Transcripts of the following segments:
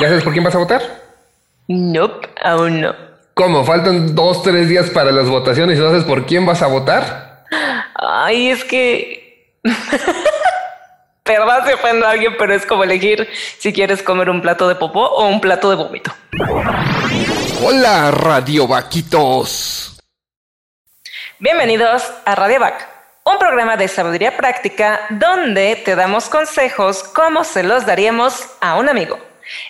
¿Ya sabes por quién vas a votar? Nope, aún no. ¿Cómo? Faltan dos, tres días para las votaciones y no sabes por quién vas a votar. Ay, es que. Perdón si ofendo a alguien, pero es como elegir si quieres comer un plato de popó o un plato de vómito. Hola, Radio Vaquitos. Bienvenidos a Radio Vac, un programa de sabiduría práctica donde te damos consejos como se los daríamos a un amigo.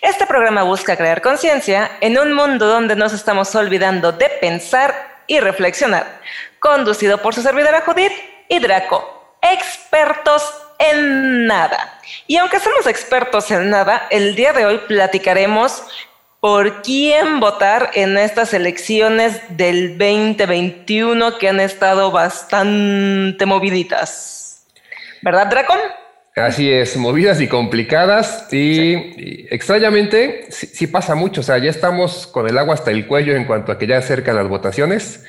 Este programa busca crear conciencia en un mundo donde nos estamos olvidando de pensar y reflexionar. Conducido por su servidora Judith y Draco, expertos en nada. Y aunque somos expertos en nada, el día de hoy platicaremos por quién votar en estas elecciones del 2021 que han estado bastante moviditas. ¿Verdad, Dracon? Así es, movidas y complicadas y, extrañamente sí, pasa mucho, o sea, ya estamos con el agua hasta el cuello en cuanto a que ya acercan las votaciones,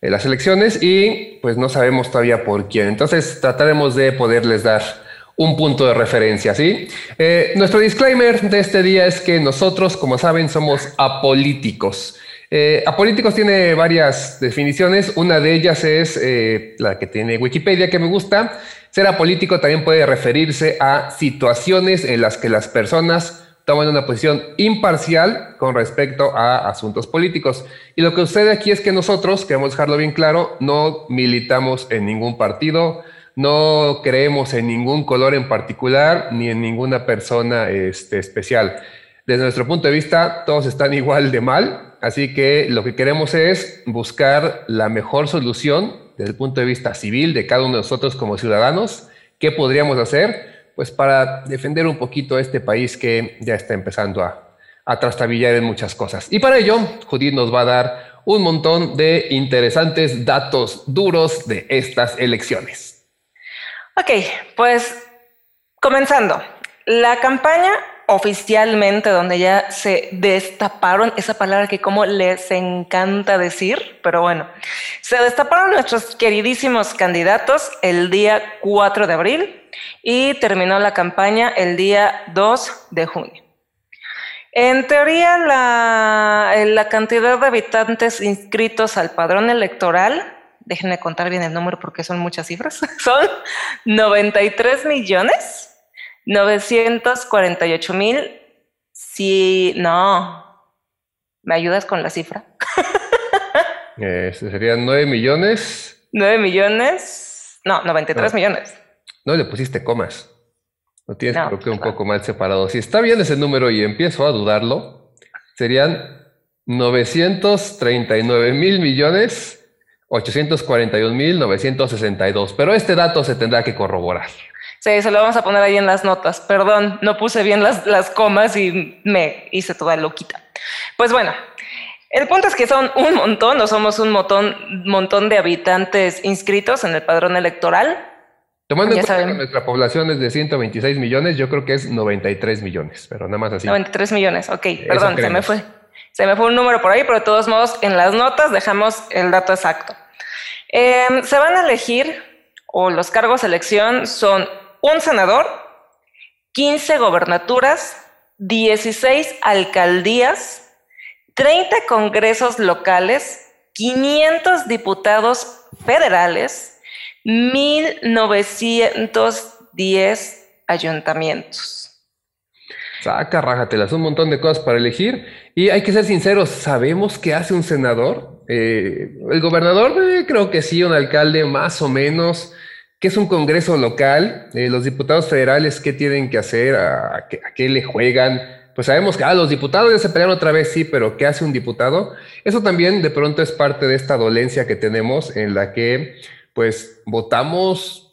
eh, las elecciones y pues no sabemos todavía por quién. Entonces trataremos de poderles dar un punto de referencia, ¿sí? Eh, nuestro disclaimer de este día es que nosotros, como saben, somos apolíticos. Eh, apolíticos tiene varias definiciones, una de ellas es la que tiene Wikipedia que me gusta, ser apolítico también puede referirse a situaciones en las que las personas toman una posición imparcial con respecto a asuntos políticos. Y lo que sucede aquí es que nosotros, queremos dejarlo bien claro, no militamos en ningún partido, no creemos en ningún color en particular ni en ninguna persona este, especial. Desde nuestro punto de vista, todos están igual de mal, así que lo que queremos es buscar la mejor solución desde el punto de vista civil de cada uno de nosotros como ciudadanos, ¿qué podríamos hacer? Pues para defender un poquito este país que ya está empezando a, a trastabillar en muchas cosas. Y para ello, Judith nos va a dar un montón de interesantes datos duros de estas elecciones. Ok, pues comenzando. La campaña oficialmente donde ya se destaparon, esa palabra que como les encanta decir, pero bueno, se destaparon nuestros queridísimos candidatos el día 4 de abril y terminó la campaña el día 2 de junio. En teoría, la, la cantidad de habitantes inscritos al padrón electoral déjenme contar bien el número porque son muchas cifras, son 93 millones 948 mil. Sí, no. ¿Me ayudas con la cifra? Este serían 9 millones. 9 millones. No, 93 millones. No le pusiste comas. Lo tienes creo que un poco mal separado. Si está bien ese número y empiezo a dudarlo, serían 939 mil millones 841 mil 962. Pero este dato se tendrá que corroborar. Sí, se lo vamos a poner ahí en las notas. Perdón, no puse bien las, las comas y me hice toda loquita. Pues bueno, el punto es que son un montón, no somos un montón, montón de habitantes inscritos en el padrón electoral. Tomando en cuenta que nuestra población es de 126 millones, yo creo que es 93 millones, pero nada más así. 93 millones, ok, perdón, se me fue. Se me fue un número por ahí, pero de todos modos en las notas dejamos el dato exacto. Em, se van a elegir, o los cargos de elección son un senador, 15 gobernaturas, 16 alcaldías, 30 congresos locales, 500 diputados federales, 1910 ayuntamientos. Saca, rájatelas, un montón de cosas para elegir. Y hay que ser sinceros, ¿sabemos qué hace un senador? Eh, el gobernador, eh, creo que sí, un alcalde más o menos. ¿Qué es un Congreso local? Eh, los diputados federales, ¿qué tienen que hacer? ¿A, qué, le juegan? Pues sabemos que ah, los diputados ya se pelearon otra vez, sí, pero ¿qué hace un diputado? Eso también de pronto es parte de esta dolencia que tenemos en la que pues votamos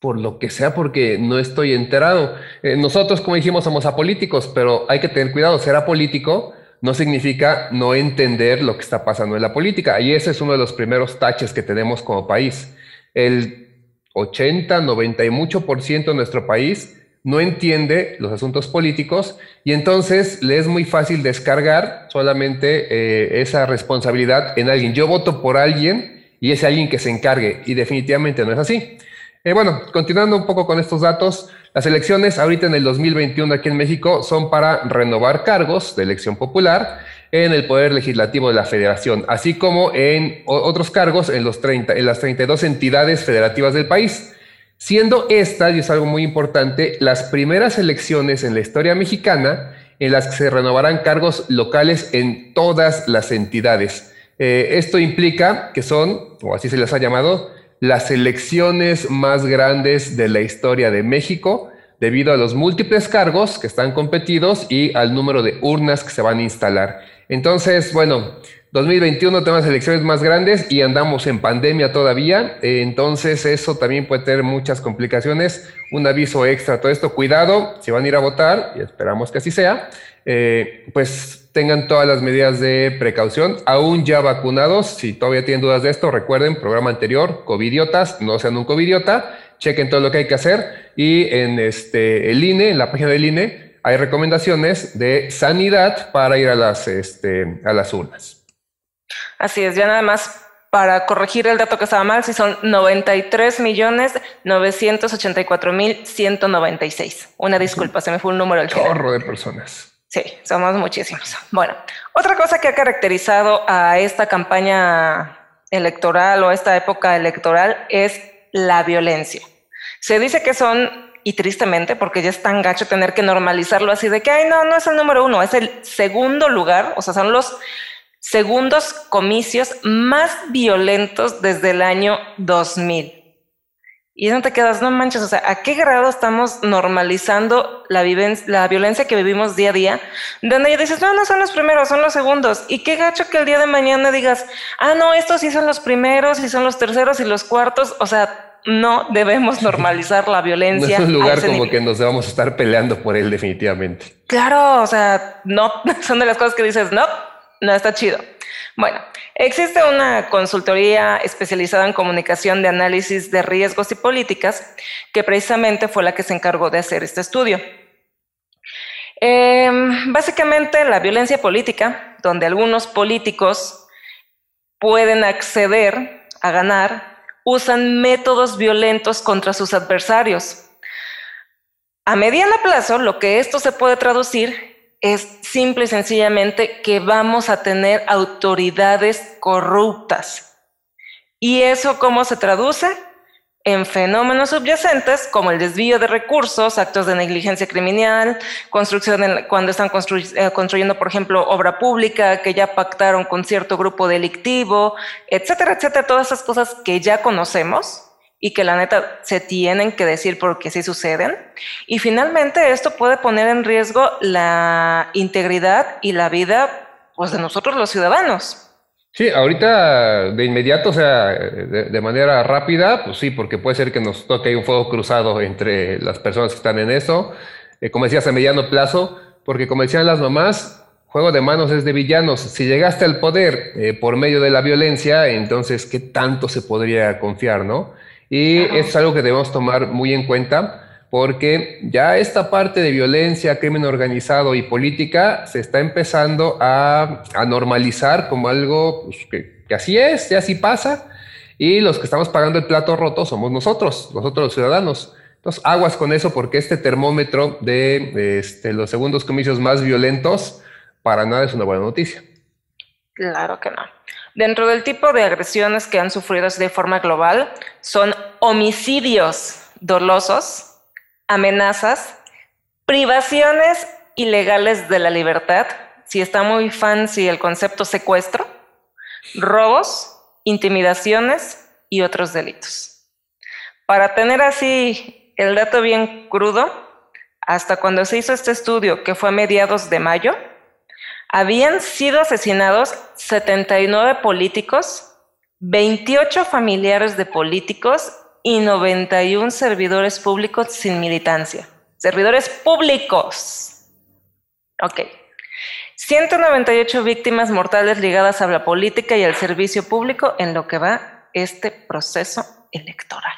por lo que sea porque no estoy enterado. Eh, nosotros, como dijimos, somos apolíticos, pero hay que tener cuidado, ser apolítico no significa no entender lo que está pasando en la política. Y ese es uno de los primeros taches que tenemos como país. El 80, 90 y mucho por ciento de nuestro país no entiende los asuntos políticos y entonces le es muy fácil descargar solamente eh, esa responsabilidad en alguien. Yo voto por alguien y es alguien que se encargue y definitivamente no es así. Eh, bueno, continuando un poco con estos datos, Las elecciones ahorita en el 2021 aquí en México son para renovar cargos de elección popular en el Poder Legislativo de la Federación, así como en otros cargos en, los 30, en las 32 entidades federativas del país, siendo esta, y es algo muy importante, las primeras elecciones en la historia mexicana en las que se renovarán cargos locales en todas las entidades. Eh, esto implica que son, o así se les ha llamado, las elecciones más grandes de la historia de México, debido a los múltiples cargos que están competidos y al número de urnas que se van a instalar. Entonces, bueno, 2021 tenemos elecciones más grandes y andamos en pandemia todavía, entonces eso también puede tener muchas complicaciones. Un aviso extra todo esto, cuidado, si van a ir a votar, y esperamos que así sea, eh, pues tengan todas las medidas de precaución, aún ya vacunados, si todavía tienen dudas de esto, recuerden, programa anterior, covidiotas, no sean un covidiota, chequen todo lo que hay que hacer y en este, el INE, en la página del INE, hay recomendaciones de sanidad para ir a las, este, a las urnas. Así es, ya nada más para corregir el dato que estaba mal, si son 93 millones 984 mil 196. Una disculpa, se me fue un número al Chorro de personas. Sí, somos muchísimos. Bueno, otra cosa que ha caracterizado a esta campaña electoral o esta época electoral es la violencia. Se dice que son, y tristemente, porque ya es tan gacho tener que normalizarlo así de que, ay, no, no es el número uno, es el segundo lugar, o sea, son los segundos comicios más violentos desde el año 2000. Y no te quedas, no manches, o sea, ¿a qué grado estamos normalizando la, la violencia que vivimos día a día? Donde ya dices, no, no son los primeros, son los segundos. Y qué gacho que el día de mañana digas, ah, no, estos sí son los primeros y son los terceros y los cuartos. O sea, no debemos normalizar la violencia. No es un lugar como que nos vamos a estar peleando por él definitivamente. Claro, o sea, no, son de las cosas que dices, no, no está chido. Bueno, existe una consultoría especializada en comunicación de análisis de riesgos y políticas que precisamente fue la que se encargó de hacer este estudio. Em, básicamente la violencia política, donde algunos políticos pueden acceder a ganar, usan métodos violentos contra sus adversarios. A mediano plazo, lo que esto se puede traducir es simple y sencillamente que vamos a tener autoridades corruptas. ¿Y eso cómo se traduce? En fenómenos subyacentes como el desvío de recursos, actos de negligencia criminal, construcción cuando están eh, construyendo, por ejemplo, obra pública que ya pactaron con cierto grupo delictivo, etcétera, etcétera, todas esas cosas que ya conocemos y que la neta se tienen que decir porque sí suceden. Y finalmente esto puede poner en riesgo la integridad y la vida pues, de nosotros los ciudadanos. Sí, ahorita de inmediato, o sea, de, manera rápida, pues sí, porque puede ser que nos toque un fuego cruzado entre las personas que están en eso, eh, como decías, a mediano plazo, porque como decían las mamás, juego de manos es de villanos. Si llegaste al poder eh, por medio de la violencia, entonces, ¿qué tanto se podría confiar, no? Y es algo que debemos tomar muy en cuenta porque ya esta parte de violencia, crimen organizado y política se está empezando a, normalizar como algo pues, que, así es, y así pasa, y los que estamos pagando el plato roto somos nosotros, nosotros los ciudadanos. Entonces, aguas con eso porque este termómetro de este, los segundos comicios más violentos para nada es una buena noticia. Claro que no. Dentro del tipo de agresiones que han sufrido de forma global son homicidios dolosos, amenazas, privaciones ilegales de la libertad, si está muy fancy el concepto secuestro, robos, intimidaciones y otros delitos. Para tener así el dato bien crudo, hasta cuando se hizo este estudio, que fue a mediados de mayo, habían sido asesinados 79 políticos, 28 familiares de políticos y 91 servidores públicos sin militancia. Servidores públicos. Ok. 198 víctimas mortales ligadas a la política y al servicio público en lo que va este proceso electoral.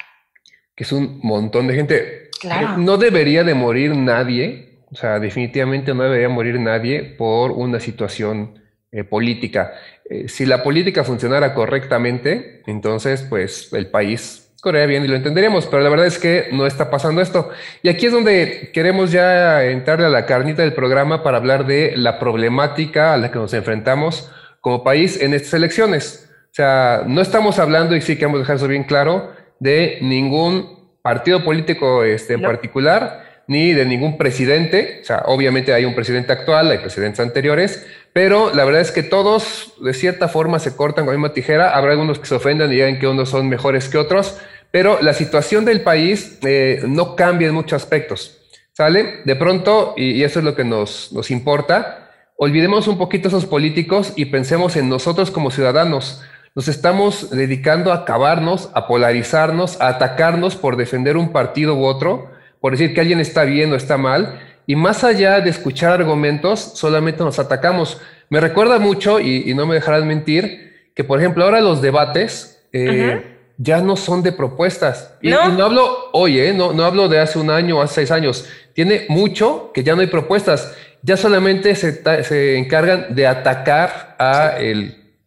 Que es un montón de gente. Claro. No debería de morir nadie o sea, definitivamente no debería morir nadie por una situación eh, política. Eh, si la política funcionara correctamente, entonces, pues el país correría bien y lo entenderíamos, pero la verdad es que no está pasando esto. Y aquí es donde queremos ya entrarle a la carnita del programa para hablar de la problemática a la que nos enfrentamos como país en estas elecciones. O sea, no estamos hablando, y sí que vamos a dejar eso bien claro, de ningún partido político este, en particular, ni de ningún presidente. O sea, obviamente hay un presidente actual, hay presidentes anteriores, pero la verdad es que todos de cierta forma se cortan con la misma tijera. Habrá algunos que se ofendan y digan que unos son mejores que otros, pero la situación del país eh, no cambia en muchos aspectos. ¿Sale? De pronto, y, eso es lo que nos, nos importa, olvidemos un poquito esos políticos y pensemos en nosotros como ciudadanos. Nos estamos dedicando a acabarnos, a polarizarnos, a atacarnos por defender un partido u otro, por decir que alguien está bien o está mal, y más allá de escuchar argumentos, solamente nos atacamos. Me recuerda mucho, y, no me dejarás mentir, que por ejemplo ahora los debates eh, ya no son de propuestas. Y ¿No? hablo hoy, ¿eh? no, no hablo de hace un año o hace seis años. Tiene mucho que ya no hay propuestas. Ya solamente se, se encargan de atacar a el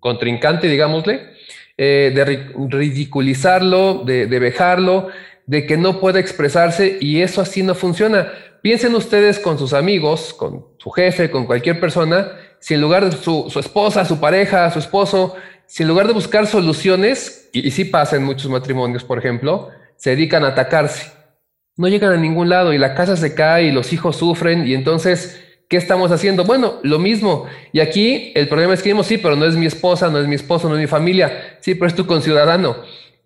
contrincante, digámosle, eh, de ridiculizarlo, de, de vejarlo, de que no pueda expresarse y eso así no funciona. Piensen ustedes con sus amigos, con su jefe, con cualquier persona, si en lugar de su, esposa, su pareja, su esposo, si en lugar de buscar soluciones, y, sí pasa en muchos matrimonios, por ejemplo, se dedican a atacarse. No llegan a ningún lado y la casa se cae y los hijos sufren y entonces, ¿qué estamos haciendo? Bueno, lo mismo. Y aquí el problema es que decimos, sí, pero no es mi esposa, no es mi esposo, no es mi familia. Sí, pero es tu conciudadano.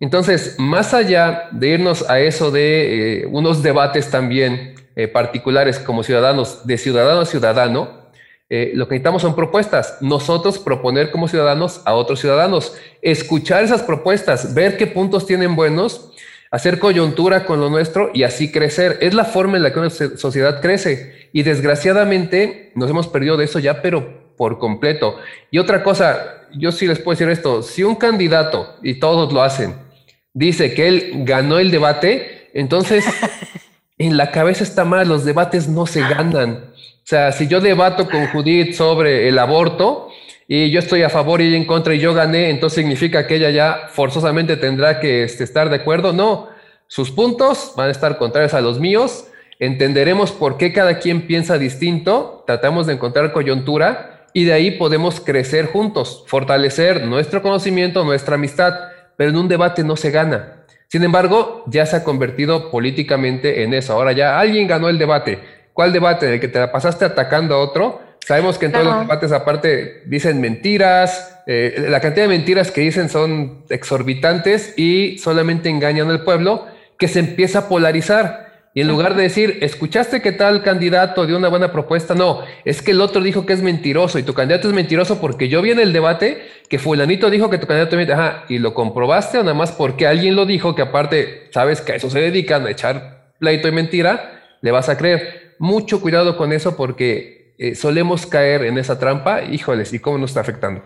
Entonces, más allá de irnos a eso de eh, unos debates también eh, particulares como ciudadanos, de ciudadano a ciudadano, eh, lo que necesitamos son propuestas. Nosotros proponer como ciudadanos a otros ciudadanos, escuchar esas propuestas, ver qué puntos tienen buenos, hacer coyuntura con lo nuestro y así crecer. Es la forma en la que una sociedad crece. Y desgraciadamente nos hemos perdido de eso ya, pero por completo. Y otra cosa, yo sí les puedo decir esto, si un candidato, y todos lo hacen, dice que él ganó el debate, entonces en la cabeza está mal, los debates no se ganan. O sea, si yo debato con Judith sobre el aborto y yo estoy a favor y ella en contra y yo gané, entonces significa que ella ya forzosamente tendrá que este, estar de acuerdo. No, sus puntos van a estar contrarios a los míos. Entenderemos por qué cada quien piensa distinto, tratamos de encontrar coyuntura y de ahí podemos crecer juntos, fortalecer nuestro conocimiento, nuestra amistad, pero en un debate no se gana. Sin embargo, ya se ha convertido políticamente en eso. Ahora ya alguien ganó el debate. ¿Cuál debate? ¿El que te la pasaste atacando a otro? Sabemos que en todos los debates aparte dicen mentiras, eh, la cantidad de mentiras que dicen son exorbitantes y solamente engañan al pueblo que se empieza a polarizar. Y en lugar de decir, ¿escuchaste que tal candidato dio una buena propuesta? No, es que el otro dijo que es mentiroso y tu candidato es mentiroso porque yo vi en el debate que fulanito dijo que tu candidato es Ajá, y lo comprobaste o nada más porque alguien lo dijo que aparte sabes que a eso se dedican, a echar pleito y mentira, le vas a creer. Mucho cuidado con eso porque eh, solemos caer en esa trampa. Híjoles, ¿y cómo nos está afectando?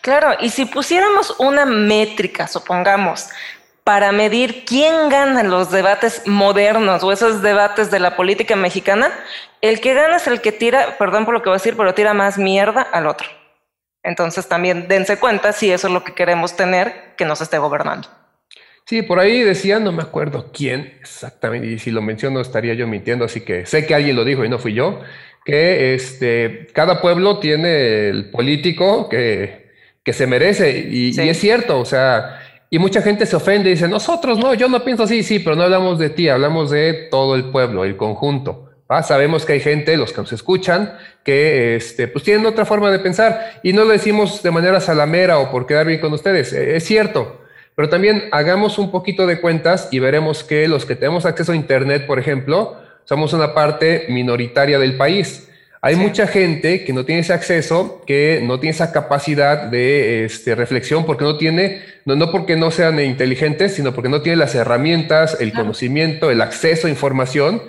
Claro, y si pusiéramos una métrica, supongamos, para medir quién gana los debates modernos o esos debates de la política mexicana, el que gana es el que tira, perdón por lo que voy a decir, pero tira más mierda al otro. Entonces también dense cuenta si eso es lo que queremos tener que nos esté gobernando. Sí, por ahí decía, no me acuerdo quién exactamente, y si lo menciono estaría yo mintiendo, así que sé que alguien lo dijo y no fui yo, que este, cada pueblo tiene el político que, que se merece, y, y es cierto, o sea, y mucha gente se ofende y dice, nosotros no, yo no pienso así, sí, pero no hablamos de ti, hablamos de todo el pueblo, el conjunto. Sabemos que hay gente, los que nos escuchan, que este, pues tienen otra forma de pensar y no lo decimos de manera salamera o por quedar bien con ustedes, e, es cierto, pero también hagamos un poquito de cuentas y veremos que los que tenemos acceso a Internet, por ejemplo, somos una parte minoritaria del país. Hay mucha gente que no tiene ese acceso, que no tiene esa capacidad de este, reflexión, porque no tiene, no, no porque no sean inteligentes, sino porque no tiene las herramientas, el conocimiento, el acceso a información,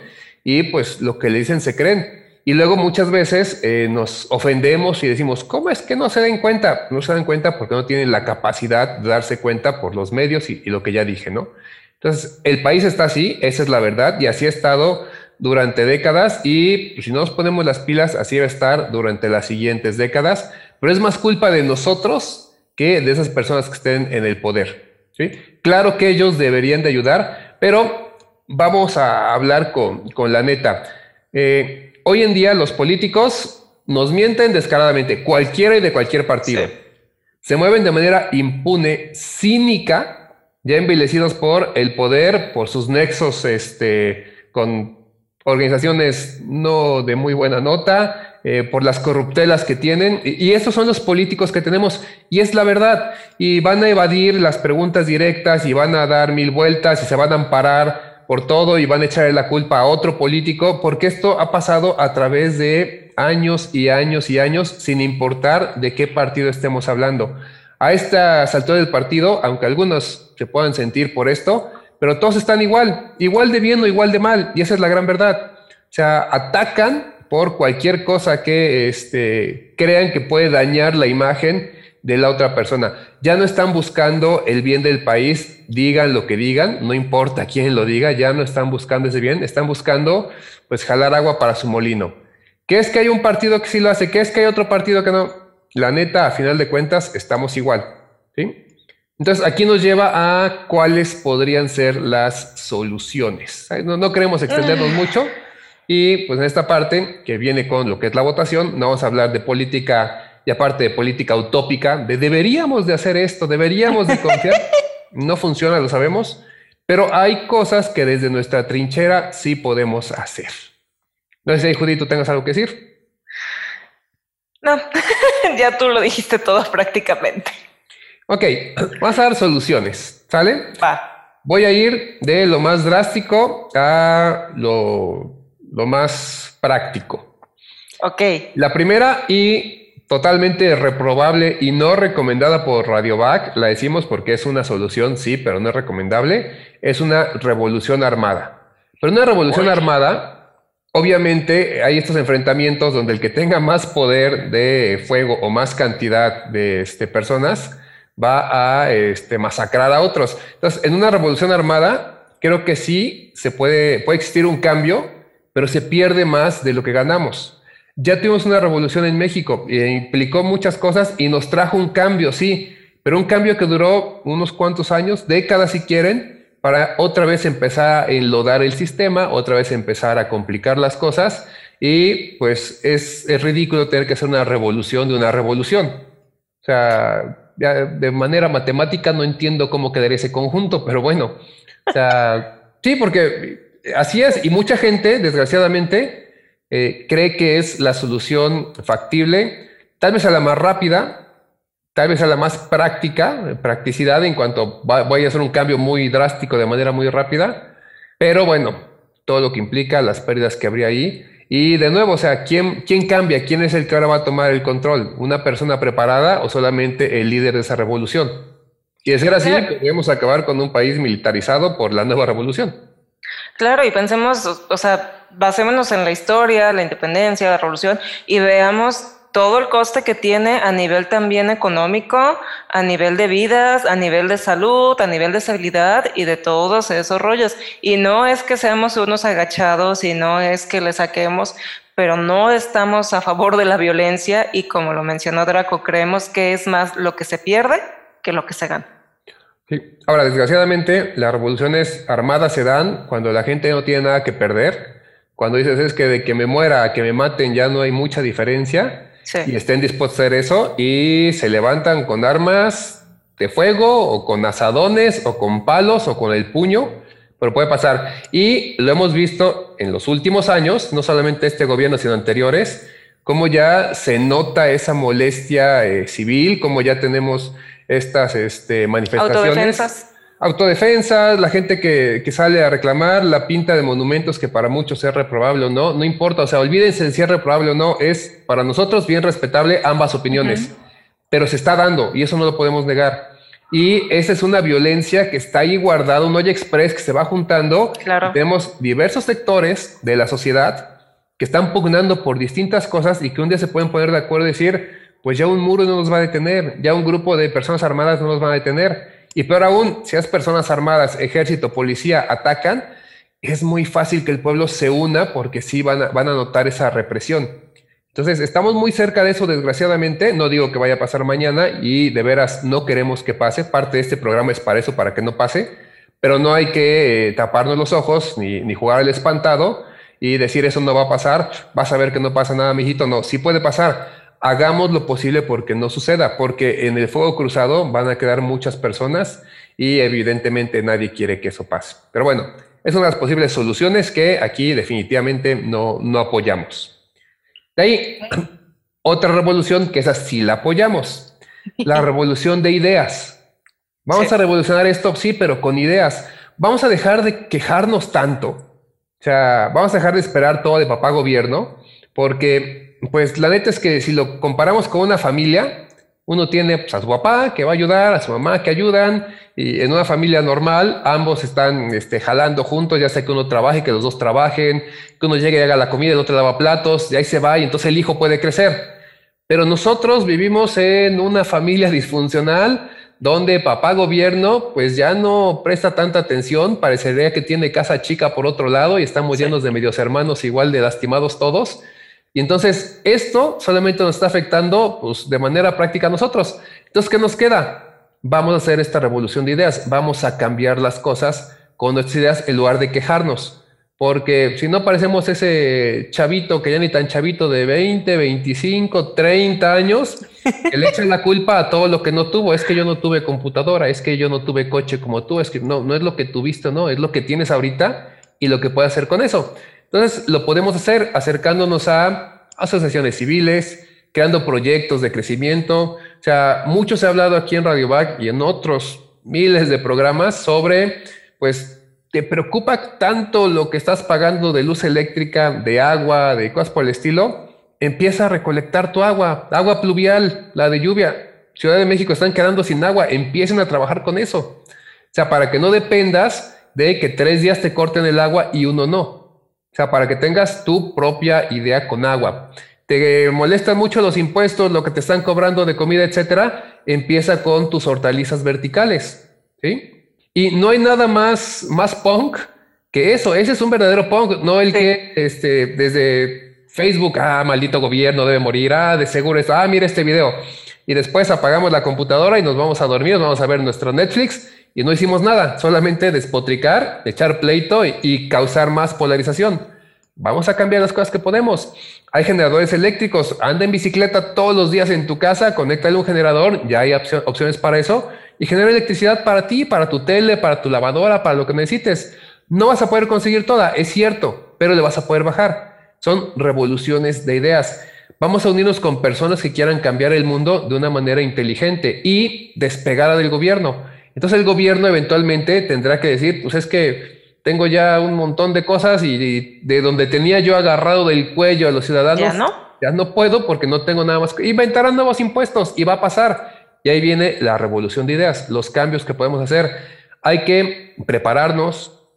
y pues lo que le dicen se creen. Y luego muchas veces eh, nos ofendemos y decimos, ¿cómo es que no se den cuenta? No se dan cuenta porque no tienen la capacidad de darse cuenta por los medios y, y lo que ya dije, ¿no? Entonces, el país está así, esa es la verdad, y así ha estado durante décadas y si no nos ponemos las pilas, así va a estar durante las siguientes décadas, pero es más culpa de nosotros que de esas personas que estén en el poder. ¿sí? Claro que ellos deberían de ayudar, pero vamos a hablar con, con la neta. Eh, hoy en día los políticos nos mienten descaradamente, cualquiera y de cualquier partido. Se mueven de manera impune, cínica, ya envilecidos por el poder, por sus nexos este, con organizaciones no de muy buena nota, eh, por las corruptelas que tienen. Y, y, esos son los políticos que tenemos. Y es la verdad. Y van a evadir las preguntas directas y van a dar mil vueltas y se van a amparar por todo y van a echarle la culpa a otro político, porque esto ha pasado a través de años y años y años, sin importar de qué partido estemos hablando. A esta alturas del partido, aunque algunos se puedan sentir por esto, pero todos están igual, igual de bien o igual de mal, y esa es la gran verdad. O sea, atacan por cualquier cosa que este, crean que puede dañar la imagen de la otra persona. Ya no están buscando el bien del país, digan lo que digan, no importa quién lo diga, ya no están buscando ese bien, están buscando pues jalar agua para su molino. ¿Qué es que hay un partido que sí lo hace? ¿Qué es que hay otro partido que no? La neta, a final de cuentas, estamos igual. ¿sí? Entonces, aquí nos lleva a cuáles podrían ser las soluciones. No, no queremos extendernos mucho. Y pues en esta parte, que viene con lo que es la votación, no vamos a hablar de política y aparte de política utópica, de deberíamos de hacer esto, deberíamos de confiar, no funciona, lo sabemos, pero hay cosas que desde nuestra trinchera sí podemos hacer. No sé si Judy, tú tengas algo que decir. No, ya tú lo dijiste todo prácticamente. Ok, vamos a dar soluciones, ¿sale? Va. Voy a ir de lo más drástico a lo, lo más práctico. Ok. La primera y totalmente reprobable y no recomendada por Radiovac, la decimos porque es una solución, sí, pero no es recomendable, es una revolución armada. Pero una revolución armada, obviamente hay estos enfrentamientos donde el que tenga más poder de fuego o más cantidad de este, personas va a este, masacrar a otros. Entonces, en una revolución armada, creo que sí se puede, puede existir un cambio, pero se pierde más de lo que ganamos. Ya tuvimos una revolución en México, e implicó muchas cosas y nos trajo un cambio, sí, pero un cambio que duró unos cuantos años, décadas si quieren, para otra vez empezar a enlodar el sistema, otra vez empezar a complicar las cosas y pues es, es ridículo tener que hacer una revolución de una revolución. O sea, de manera matemática no entiendo cómo quedaría ese conjunto, pero bueno, o sea, sí, porque así es y mucha gente, desgraciadamente, eh, cree que es la solución factible, tal vez a la más rápida, tal vez a la más práctica, practicidad en cuanto voy a hacer un cambio muy drástico de manera muy rápida, pero bueno, todo lo que implica, las pérdidas que habría ahí. Y de nuevo, o sea, ¿quién, ¿quién cambia? ¿Quién es el que ahora va a tomar el control? ¿Una persona preparada o solamente el líder de esa revolución? Y de ser así, podríamos acabar con un país militarizado por la nueva revolución. Claro, y pensemos, o sea, basémonos en la historia, la independencia, la revolución y veamos todo el coste que tiene a nivel también económico, a nivel de vidas, a nivel de salud, a nivel de estabilidad y de todos esos rollos. Y no es que seamos unos agachados y no es que le saquemos, pero no estamos a favor de la violencia y como lo mencionó Draco, creemos que es más lo que se pierde que lo que se gana. Sí. Ahora, desgraciadamente, las revoluciones armadas se dan cuando la gente no tiene nada que perder cuando dices es que de que me muera a que me maten ya no hay mucha diferencia y estén dispuestos a hacer eso y se levantan con armas de fuego o con asadones o con palos o con el puño, pero puede pasar. Y lo hemos visto en los últimos años, no solamente este gobierno, sino anteriores, cómo ya se nota esa molestia eh, civil, cómo ya tenemos estas este, manifestaciones. Autodefensa, la gente que, que, sale a reclamar la pinta de monumentos que para muchos es reprobable o no, no importa, o sea, olvídense de si es reprobable o no, es para nosotros bien respetable ambas opiniones, pero se está dando y eso no lo podemos negar. Y esa es una violencia que está ahí guardada, un hoyo express que se va juntando. Claro. Tenemos diversos sectores de la sociedad que están pugnando por distintas cosas y que un día se pueden poner de acuerdo y decir, pues ya un muro no nos va a detener, ya un grupo de personas armadas no nos va a detener y peor aún, si las personas armadas, ejército, policía atacan, es muy fácil que el pueblo se una porque sí van a, notar esa represión. Entonces, estamos muy cerca de eso, desgraciadamente. No digo que vaya a pasar mañana y de veras no queremos que pase. Parte de este programa es para eso, para que no pase. Pero no hay que eh, taparnos los ojos ni, ni jugar al espantado y decir eso no va a pasar. Vas a ver que no pasa nada, mijito. No, sí puede pasar. Hagamos lo posible porque no suceda, porque en el fuego cruzado van a quedar muchas personas y evidentemente nadie quiere que eso pase. Pero bueno, es una de las posibles soluciones que aquí definitivamente no, no apoyamos. De ahí, otra revolución que esa sí la apoyamos, la revolución de ideas. Vamos a revolucionar esto, sí, pero con ideas. Vamos a dejar de quejarnos tanto. O sea, vamos a dejar de esperar todo de papá gobierno, porque, pues, la neta es que si lo comparamos con una familia, uno tiene pues, a su papá que va a ayudar, a su mamá que ayudan, y en una familia normal ambos están este, jalando juntos, ya sea que uno trabaje, que los dos trabajen, que uno llegue y haga la comida, el otro lava platos, y ahí se va y entonces el hijo puede crecer. Pero nosotros vivimos en una familia disfuncional donde papá gobierno pues ya no presta tanta atención, parecería que tiene casa chica por otro lado y estamos llenos de medios hermanos igual de lastimados todos. Y entonces esto solamente nos está afectando pues, de manera práctica a nosotros. Entonces, ¿qué nos queda? Vamos a hacer esta revolución de ideas, vamos a cambiar las cosas con nuestras ideas en lugar de quejarnos. Porque si no parecemos ese chavito que ya ni tan chavito de 20, 25, 30 años, que le echan la culpa a todo lo que no tuvo. Es que yo no tuve computadora, es que yo no tuve coche como tú, es que no, no es lo que tuviste, no, es lo que tienes ahorita y lo que puedes hacer con eso. Entonces, lo podemos hacer acercándonos a asociaciones civiles, creando proyectos de crecimiento. O sea, mucho se ha hablado aquí en Radio Back y en otros miles de programas sobre, pues, te preocupa tanto lo que estás pagando de luz eléctrica, de agua, de cosas por el estilo. Empieza a recolectar tu agua, agua pluvial, la de lluvia. Ciudad de México están quedando sin agua, empiecen a trabajar con eso. O sea, para que no dependas de que tres días te corten el agua y uno no. O sea, para que tengas tu propia idea con agua. Te molestan mucho los impuestos, lo que te están cobrando de comida, etcétera. Empieza con tus hortalizas verticales. ¿sí? Y no hay nada más, más punk que eso. Ese es un verdadero punk, no el que este, desde Facebook, ah, maldito gobierno debe morir, ah, de seguro es, ah, mira este video. Y después apagamos la computadora y nos vamos a dormir, nos vamos a ver nuestro Netflix y no hicimos nada, solamente despotricar, echar pleito y, causar más polarización. Vamos a cambiar las cosas que podemos. Hay generadores eléctricos, anda en bicicleta todos los días en tu casa, conéctale un generador, ya hay opciones para eso, y genera electricidad para ti, para tu tele, para tu lavadora, para lo que necesites. No vas a poder conseguir toda, es cierto, pero le vas a poder bajar. Son revoluciones de ideas. Vamos a unirnos con personas que quieran cambiar el mundo de una manera inteligente y despegada del gobierno. Entonces el gobierno eventualmente tendrá que decir, pues es que tengo ya un montón de cosas y de, donde tenía yo agarrado del cuello a los ciudadanos, ya no, ya no puedo porque no tengo nada más. Inventarán nuevos impuestos y va a pasar. Y ahí viene la revolución de ideas, los cambios que podemos hacer. Hay que prepararnos,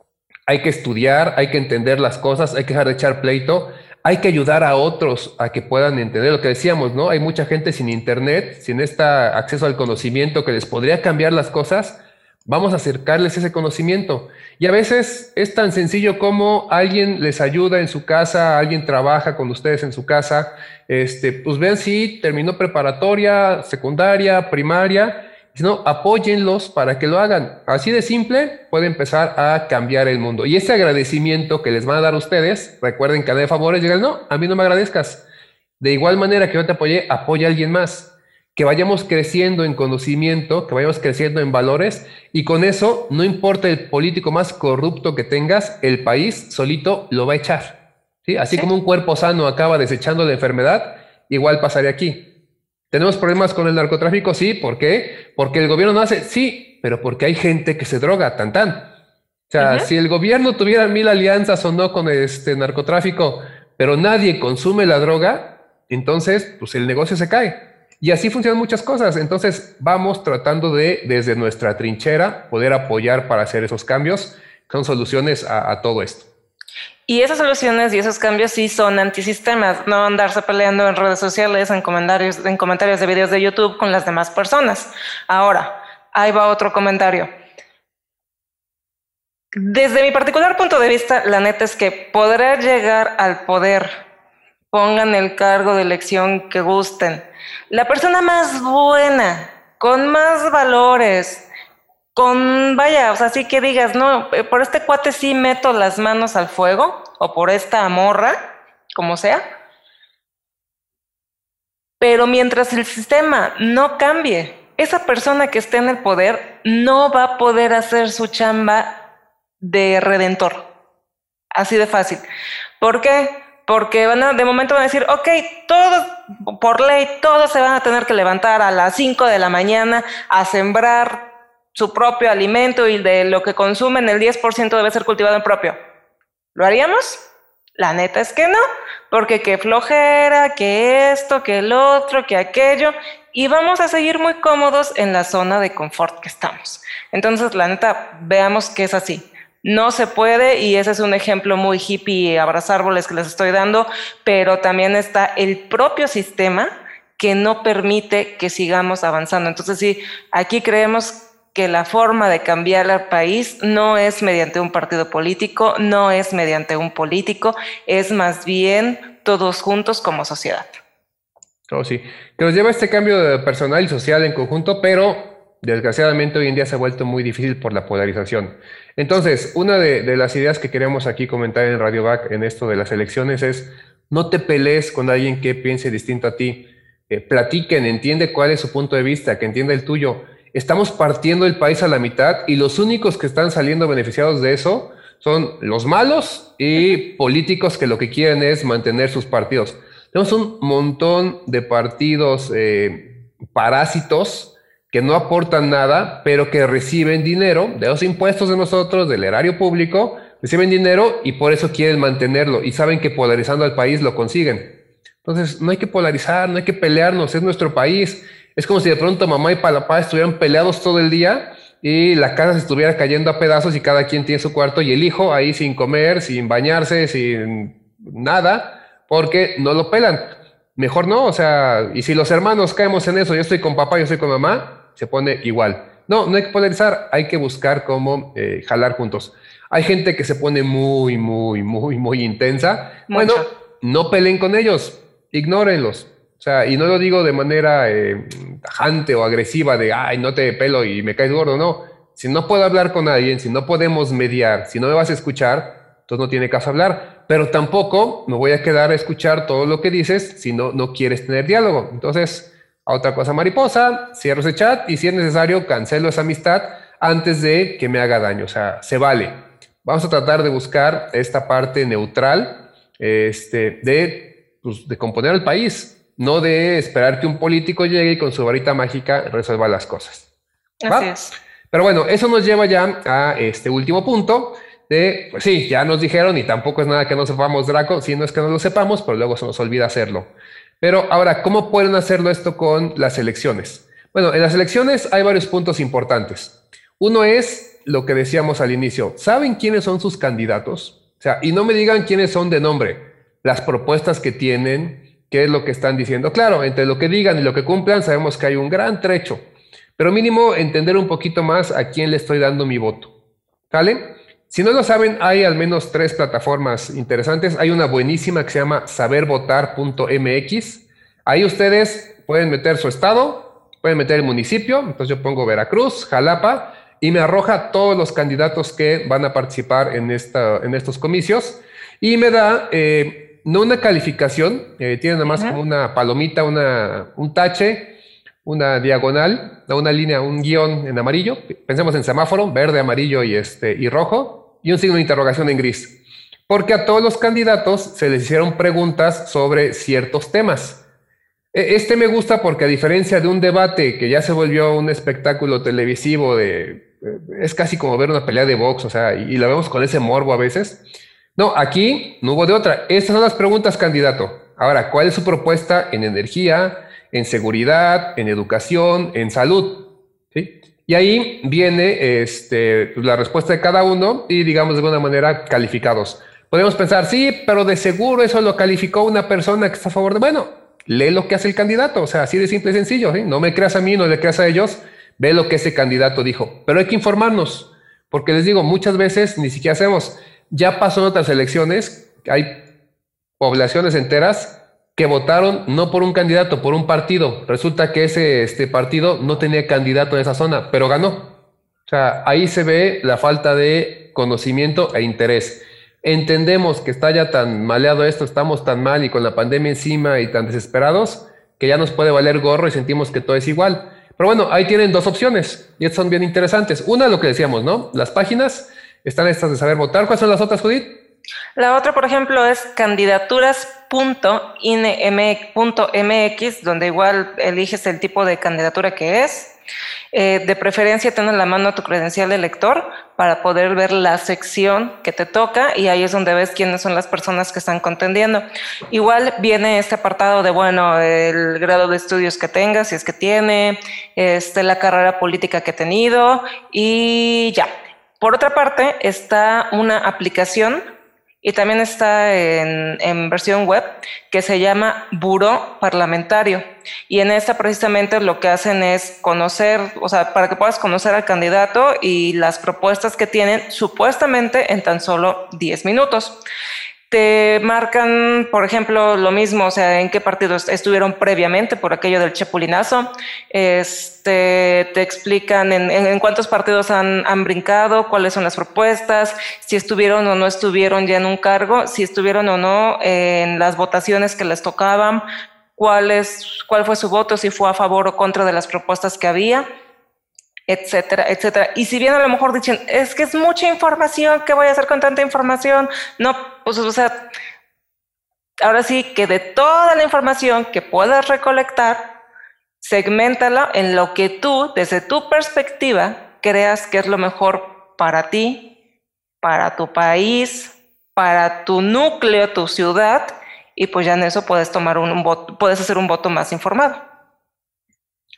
hay que estudiar, hay que entender las cosas, hay que dejar de echar pleito hay que ayudar a otros a que puedan entender lo que decíamos, ¿no? Hay mucha gente sin internet, sin este acceso al conocimiento que les podría cambiar las cosas. Vamos a acercarles ese conocimiento. Y a veces es tan sencillo como alguien les ayuda en su casa, alguien trabaja con ustedes en su casa. Este, pues vean si terminó preparatoria, secundaria, primaria sino apóyenlos para que lo hagan. Así de simple puede empezar a cambiar el mundo. Y ese agradecimiento que les van a dar ustedes, recuerden que de favores llegan, no, a mí no me agradezcas. De igual manera que yo te apoyé, apoya a alguien más. Que vayamos creciendo en conocimiento, que vayamos creciendo en valores y con eso, no importa el político más corrupto que tengas, el país solito lo va a echar. ¿sí? Así como un cuerpo sano acaba desechando la enfermedad, igual pasaría aquí. ¿Tenemos problemas con el narcotráfico? Sí, ¿por qué? Porque el gobierno no hace, sí, pero porque hay gente que se droga, tan tan. O sea, si el gobierno tuviera mil alianzas o no con este narcotráfico, pero nadie consume la droga, entonces pues el negocio se cae. Y así funcionan muchas cosas. Entonces vamos tratando de, desde nuestra trinchera, poder apoyar para hacer esos cambios, con soluciones a todo esto. Y esas soluciones y esos cambios sí son antisistemas, no andarse peleando en redes sociales, en comentarios, en comentarios de videos de YouTube con las demás personas. Ahora, ahí va otro comentario. Desde mi particular punto de vista, la neta es que poder llegar al poder pongan el cargo de elección que gusten. La persona más buena, con más valores, con, vaya, o sea, sí que digas, no, eh, por este cuate sí meto las manos al fuego, o por esta morra, como sea. Pero mientras el sistema no cambie, esa persona que esté en el poder no va a poder hacer su chamba de redentor. Así de fácil. ¿Por qué? Porque van a, de momento van a decir, ok, todos, por ley, todos se van a tener que levantar a las 5 de la mañana a sembrar su propio alimento y de lo que consumen el 10% debe ser cultivado en propio. ¿Lo haríamos? La neta es que no, porque qué flojera, que esto, que el otro, que aquello, y vamos a seguir muy cómodos en la zona de confort que estamos. Entonces, la neta, veamos que es así. No se puede y ese es un ejemplo muy hippie, abrazar árboles que les estoy dando, pero también está el propio sistema que no permite que sigamos avanzando. Entonces, sí, aquí creemos que la forma de cambiar al país no es mediante un partido político, no es mediante un político, es más bien todos juntos como sociedad. Oh, sí, que nos lleva a este cambio de personal y social en conjunto, pero desgraciadamente hoy en día se ha vuelto muy difícil por la polarización. Entonces, una de, las ideas que queremos aquí comentar en Radio Back en esto de las elecciones es no te pelees con alguien que piense distinto a ti. Eh, platiquen, entiende cuál es su punto de vista, que entienda el tuyo estamos partiendo el país a la mitad y los únicos que están saliendo beneficiados de eso son los malos y políticos que lo que quieren es mantener sus partidos. Tenemos un montón de partidos eh, parásitos que no aportan nada, pero que reciben dinero de los impuestos de nosotros, del erario público, reciben dinero y por eso quieren mantenerlo y saben que polarizando al país lo consiguen. Entonces, no hay que polarizar, no hay que pelearnos, es nuestro país es como si de pronto mamá y papá estuvieran peleados todo el día y la casa se estuviera cayendo a pedazos y cada quien tiene su cuarto y el hijo ahí sin comer, sin bañarse, sin nada, porque no lo pelan. Mejor no, o sea, y si los hermanos caemos en eso, yo estoy con papá, yo estoy con mamá, se pone igual. No, no hay que polarizar, hay que buscar cómo eh, jalar juntos. Hay gente que se pone muy, muy, muy, muy intensa. Bueno, no peleen con ellos, ignórenlos. O sea, y no lo digo de manera eh, tajante o agresiva de, ay, no te pelo y me caes gordo, no. Si no puedo hablar con alguien, si no podemos mediar, si no me vas a escuchar, entonces no tiene caso hablar. Pero tampoco me voy a quedar a escuchar todo lo que dices si no, no quieres tener diálogo. Entonces, a otra cosa mariposa, cierro ese chat y si es necesario, cancelo esa amistad antes de que me haga daño. O sea, se vale. Vamos a tratar de buscar esta parte neutral este, de, pues, de componer el país no de esperar que un político llegue y con su varita mágica resuelva las cosas. Así es. Pero bueno, eso nos lleva ya a este último punto de, pues sí, ya nos dijeron y tampoco es nada que no sepamos Draco, si no es que no lo sepamos, pero luego se nos olvida hacerlo. Pero ahora, ¿cómo pueden hacerlo esto con las elecciones? Bueno, en las elecciones hay varios puntos importantes. Uno es lo que decíamos al inicio. ¿Saben quiénes son sus candidatos? O sea, y no me digan quiénes son de nombre, las propuestas que tienen, qué es lo que están diciendo. Claro, entre lo que digan y lo que cumplan sabemos que hay un gran trecho, pero mínimo entender un poquito más a quién le estoy dando mi voto. ¿Vale? Si no lo saben, hay al menos tres plataformas interesantes. Hay una buenísima que se llama sabervotar.mx. Ahí ustedes pueden meter su estado, pueden meter el municipio. Entonces yo pongo Veracruz, Jalapa y me arroja todos los candidatos que van a participar en, esta, en estos comicios y me da eh, no una calificación, eh, tiene nada más como una palomita, una, un tache, una diagonal, una línea, un guion en amarillo. Pensemos en semáforo, verde, amarillo y, este, y rojo, y un signo de interrogación en gris. Porque a todos los candidatos se les hicieron preguntas sobre ciertos temas. E, este me gusta porque a diferencia de un debate que ya se volvió un espectáculo televisivo de... Eh, es casi como ver una pelea de box, o sea, y, y la vemos con ese morbo a veces. No, aquí no hubo de otra. Estas son las preguntas, candidato. Ahora, ¿cuál es su propuesta en energía, en seguridad, en educación, en salud? Y ahí viene este, la respuesta de cada uno y, digamos, de alguna manera calificados. Podemos pensar, sí, pero de seguro eso lo calificó una persona que está a favor de... Bueno, lee lo que hace el candidato, o sea, así de simple y sencillo. No me creas a mí, no le creas a ellos, ve lo que ese candidato dijo. Pero hay que informarnos, porque les digo, muchas veces ni siquiera hacemos ya pasó en otras elecciones, hay poblaciones enteras que votaron no por un candidato, por un partido. Resulta que ese este partido no tenía candidato en esa zona, pero ganó. O sea, ahí se ve la falta de conocimiento e interés. Entendemos que está ya tan maleado esto, estamos tan mal y con la pandemia encima y tan desesperados, que ya nos puede valer gorro y sentimos que todo es igual. Pero bueno, ahí tienen dos opciones y estas son bien interesantes. Una, lo que decíamos, ¿no? Las páginas están estas de saber votar. ¿Cuáles son las otras, Judith? La otra, por ejemplo, es candidaturas.ine.mx, donde igual eliges el tipo de candidatura que es. Eh, de preferencia, ten en la mano tu credencial de elector para poder ver la sección que te toca y ahí es donde ves quiénes son las personas que están contendiendo. Igual viene este apartado de, bueno, el grado de estudios que tengas, si es que tiene, este, la carrera política que ha tenido y ya. Por otra parte, está una aplicación y también está en, versión web que se llama Buró Parlamentario. Y en esta precisamente lo que hacen es conocer, o sea, para que puedas conocer al candidato y las propuestas que tienen supuestamente en tan solo 10 minutos te marcan, por ejemplo, lo mismo, o sea, en qué partidos estuvieron previamente por aquello del chapulinazo, este, te explican en, cuántos partidos han, han, brincado, cuáles son las propuestas, si estuvieron o no estuvieron ya en un cargo, si estuvieron o no en las votaciones que les tocaban, cuál, es, cuál fue su voto, si fue a favor o contra de las propuestas que había etcétera, etcétera. Y si bien a lo mejor dicen, es que es mucha información, ¿qué voy a hacer con tanta información? No, pues, o sea, ahora sí que de toda la información que puedas recolectar, segmentala en lo que tú, desde tu perspectiva, creas que es lo mejor para ti, para tu país, para tu núcleo, tu ciudad, y pues ya en eso puedes tomar un voto, puedes hacer un voto más informado.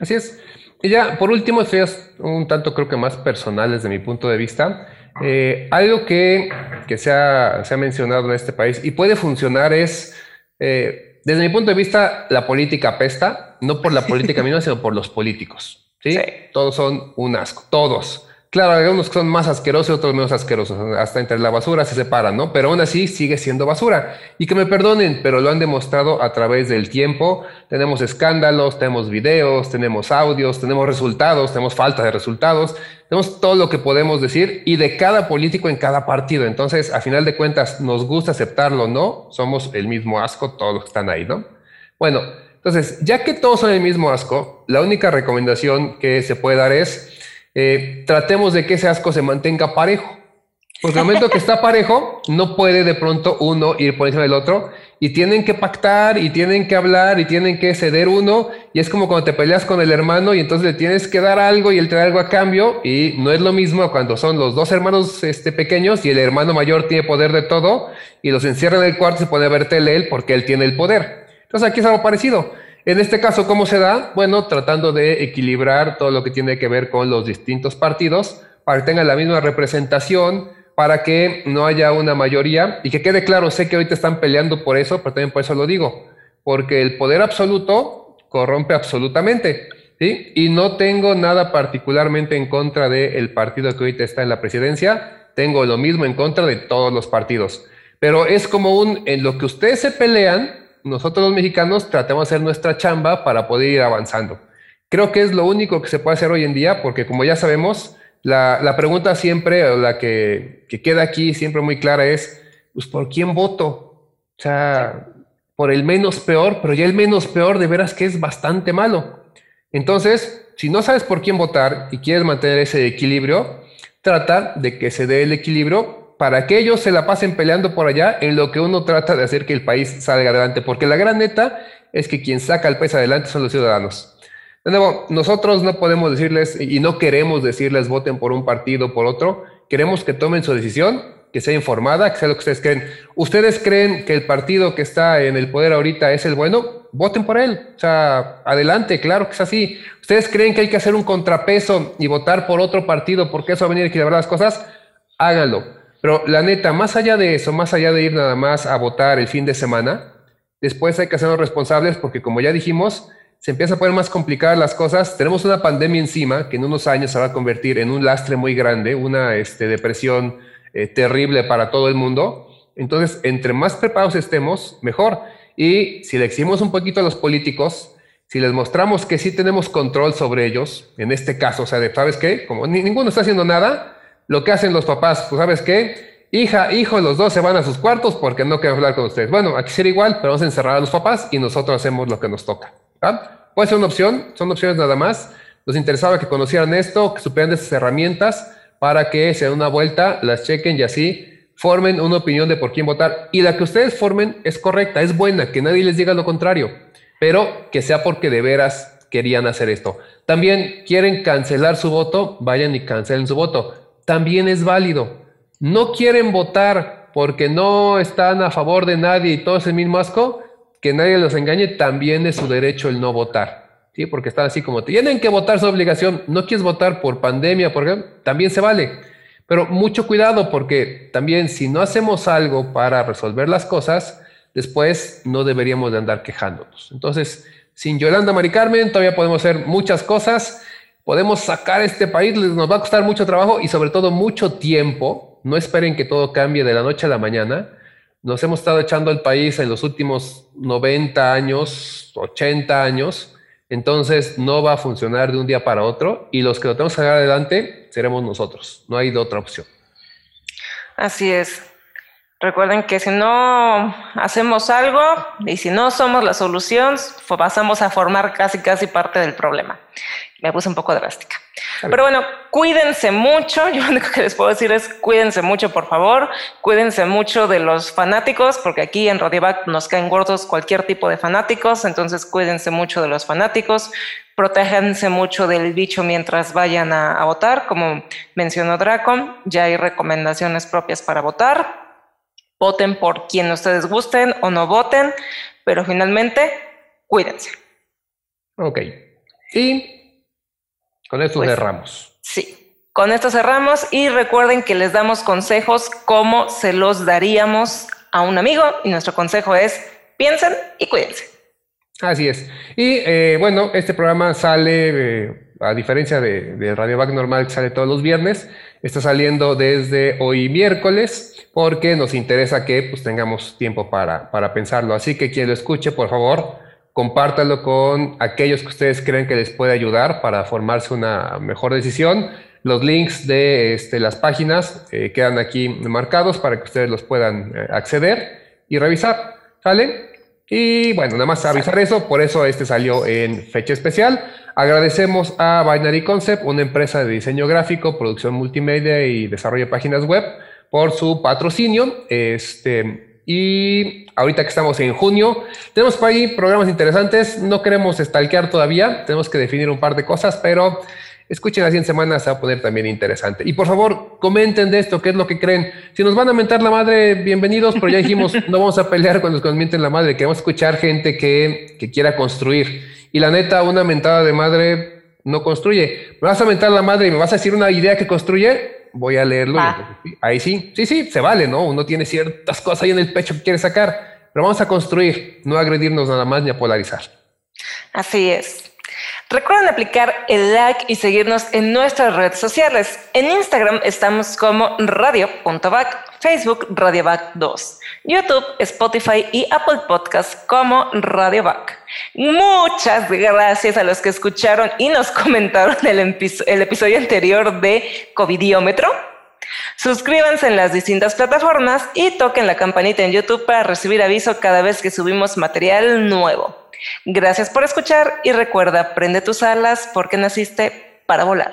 Así es. Y ya, por último, esto es un tanto creo que más personal desde mi punto de vista. Eh, algo que, que se, ha, se, ha, mencionado en este país y puede funcionar es, eh, desde mi punto de vista, la política pesta, no por la política misma, sino por los políticos. ¿sí? Todos son un asco, todos. Claro, hay unos que son más asquerosos y otros menos asquerosos. Hasta entre la basura se separan, ¿no? Pero aún así sigue siendo basura. Y que me perdonen, pero lo han demostrado a través del tiempo. Tenemos escándalos, tenemos videos, tenemos audios, tenemos resultados, tenemos falta de resultados. Tenemos todo lo que podemos decir y de cada político en cada partido. Entonces, a final de cuentas, nos gusta aceptarlo, ¿no? Somos el mismo asco, todos los que están ahí, ¿no? Bueno, entonces, ya que todos son el mismo asco, la única recomendación que se puede dar es eh, tratemos de que ese asco se mantenga parejo. Porque el momento que está parejo, no puede de pronto uno ir por encima del otro y tienen que pactar y tienen que hablar y tienen que ceder uno. Y es como cuando te peleas con el hermano y entonces le tienes que dar algo y él da algo a cambio. Y no es lo mismo cuando son los dos hermanos este, pequeños y el hermano mayor tiene poder de todo y los encierra en el cuarto y se pone a ver tele él porque él tiene el poder. Entonces aquí es algo parecido. En este caso, ¿cómo se da? Bueno, tratando de equilibrar todo lo que tiene que ver con los distintos partidos para que tengan la misma representación, para que no haya una mayoría y que quede claro, sé que ahorita están peleando por eso, pero también por eso lo digo, porque el poder absoluto corrompe absolutamente. Y no tengo nada particularmente en contra del partido que ahorita está en la presidencia, tengo lo mismo en contra de todos los partidos. Pero es como un, en lo que ustedes se pelean, nosotros los mexicanos tratemos de hacer nuestra chamba para poder ir avanzando. Creo que es lo único que se puede hacer hoy en día, porque como ya sabemos, la, pregunta siempre, la que, queda aquí siempre muy clara es, pues, ¿por quién voto? O sea, por el menos peor, pero ya el menos peor de veras que es bastante malo. Entonces, si no sabes por quién votar y quieres mantener ese equilibrio, trata de que se dé el equilibrio para que ellos se la pasen peleando por allá en lo que uno trata de hacer que el país salga adelante, porque la gran neta es que quien saca el país adelante son los ciudadanos. De nuevo, nosotros no podemos decirles y no queremos decirles voten por un partido o por otro, queremos que tomen su decisión, que sea informada, que sea lo que ustedes creen. ¿Ustedes creen que el partido que está en el poder ahorita es el bueno? Voten por él. O sea, adelante, claro que es así. ¿Ustedes creen que hay que hacer un contrapeso y votar por otro partido porque eso va a venir a equilibrar las cosas? Háganlo pero la neta, más allá de eso, más allá de ir nada más a votar el fin de semana, después hay que hacernos responsables porque como ya dijimos, se empieza a poner más complicadas las cosas. Tenemos una pandemia encima que en unos años se va a convertir en un lastre muy grande, una este, depresión eh, terrible para todo el mundo. Entonces, entre más preparados estemos, mejor. Y si le exigimos un poquito a los políticos, si les mostramos que sí tenemos control sobre ellos, en este caso, o sea, de, ¿sabes qué? Como ninguno está haciendo nada, lo que hacen los papás, pues, ¿sabes qué? Hija, hijo, los dos se van a sus cuartos porque no quiero hablar con ustedes. Bueno, aquí será igual, pero vamos a encerrar a los papás y nosotros hacemos lo que nos toca. Puede ser una opción, son opciones nada más. Nos interesaba que conocieran esto, que supieran de esas herramientas para que se den una vuelta, las chequen y así formen una opinión de por quién votar. Y la que ustedes formen es correcta, es buena, que nadie les diga lo contrario, pero que sea porque de veras querían hacer esto. También quieren cancelar su voto, vayan y cancelen su voto. También es válido. No quieren votar porque no están a favor de nadie y todo ese mismo asco, que nadie los engañe, también es su derecho el no votar. ¿sí? Porque están así como, tienen que votar su obligación, no quieres votar por pandemia, por ejemplo, también se vale. Pero mucho cuidado porque también si no hacemos algo para resolver las cosas, después no deberíamos de andar quejándonos. Entonces, sin Yolanda Mari Carmen todavía podemos hacer muchas cosas, podemos sacar este país, nos va a costar mucho trabajo y sobre todo mucho tiempo. No esperen que todo cambie de la noche a la mañana. Nos hemos estado echando al país en los últimos 90 años, 80 años, entonces no va a funcionar de un día para otro y los que lo tenemos que sacar adelante seremos nosotros. No hay otra opción. Así es. Recuerden que si no hacemos algo y si no somos la solución, pasamos a formar casi casi parte del problema. Me puse un poco drástica. Pero bueno, cuídense mucho. Yo lo único que les puedo decir es cuídense mucho, por favor. Cuídense mucho de los fanáticos, porque aquí en Radiovac nos caen gordos cualquier tipo de fanáticos. Entonces, cuídense mucho de los fanáticos. Protéjanse mucho del bicho mientras vayan a, a votar. Como mencionó Draco, ya hay recomendaciones propias para votar. Voten por quien ustedes gusten o no voten, pero finalmente, cuídense. Ok. Y con esto pues, cerramos. Sí, con esto cerramos y recuerden que les damos consejos como se los daríamos a un amigo y nuestro consejo es piensen y cuídense. Así es. Y eh, bueno, este programa sale, eh, a diferencia de, de Radio Back normal que sale todos los viernes, está saliendo desde hoy miércoles porque nos interesa que pues, tengamos tiempo para, para pensarlo. Así que quien lo escuche, por favor, compártalo con aquellos que ustedes creen que les puede ayudar para formarse una mejor decisión. Los links de este, las páginas eh, quedan aquí marcados para que ustedes los puedan eh, acceder y revisar. ¿Sale? Y bueno, nada más avisar eso, por eso este salió en fecha especial. Agradecemos a Binary Concept, una empresa de diseño gráfico, producción multimedia y desarrollo de páginas web, por su patrocinio. Este, y ahorita que estamos en junio, tenemos por ahí programas interesantes. No queremos stalkear todavía, tenemos que definir un par de cosas, pero escuchen las 100 semanas, se va a poner también interesante. Y por favor, comenten de esto, qué es lo que creen. Si nos van a mentar la madre, bienvenidos, pero ya dijimos, no vamos a pelear cuando nos mienten la madre, queremos escuchar gente que, que quiera construir. Y la neta, una mentada de madre no construye. Me vas a mentar la madre y me vas a decir una idea que construye, voy a leerlo. Ah. ahí sí, sí, sí, se vale, ¿no? Uno tiene ciertas cosas ahí en el pecho que quiere sacar, pero vamos a construir, no agredirnos nada más ni a polarizar. Así es. Recuerden aplicar el like y seguirnos en nuestras redes sociales. En Instagram estamos como radio.back, Facebook radioback2, YouTube, Spotify y Apple Podcasts como Radioback. Muchas gracias a los que escucharon y nos comentaron el, el episodio anterior de Covidiómetro. Suscríbanse en las distintas plataformas y toquen la campanita en YouTube para recibir aviso cada vez que subimos material nuevo. Gracias por escuchar y recuerda, prende tus alas porque naciste para volar.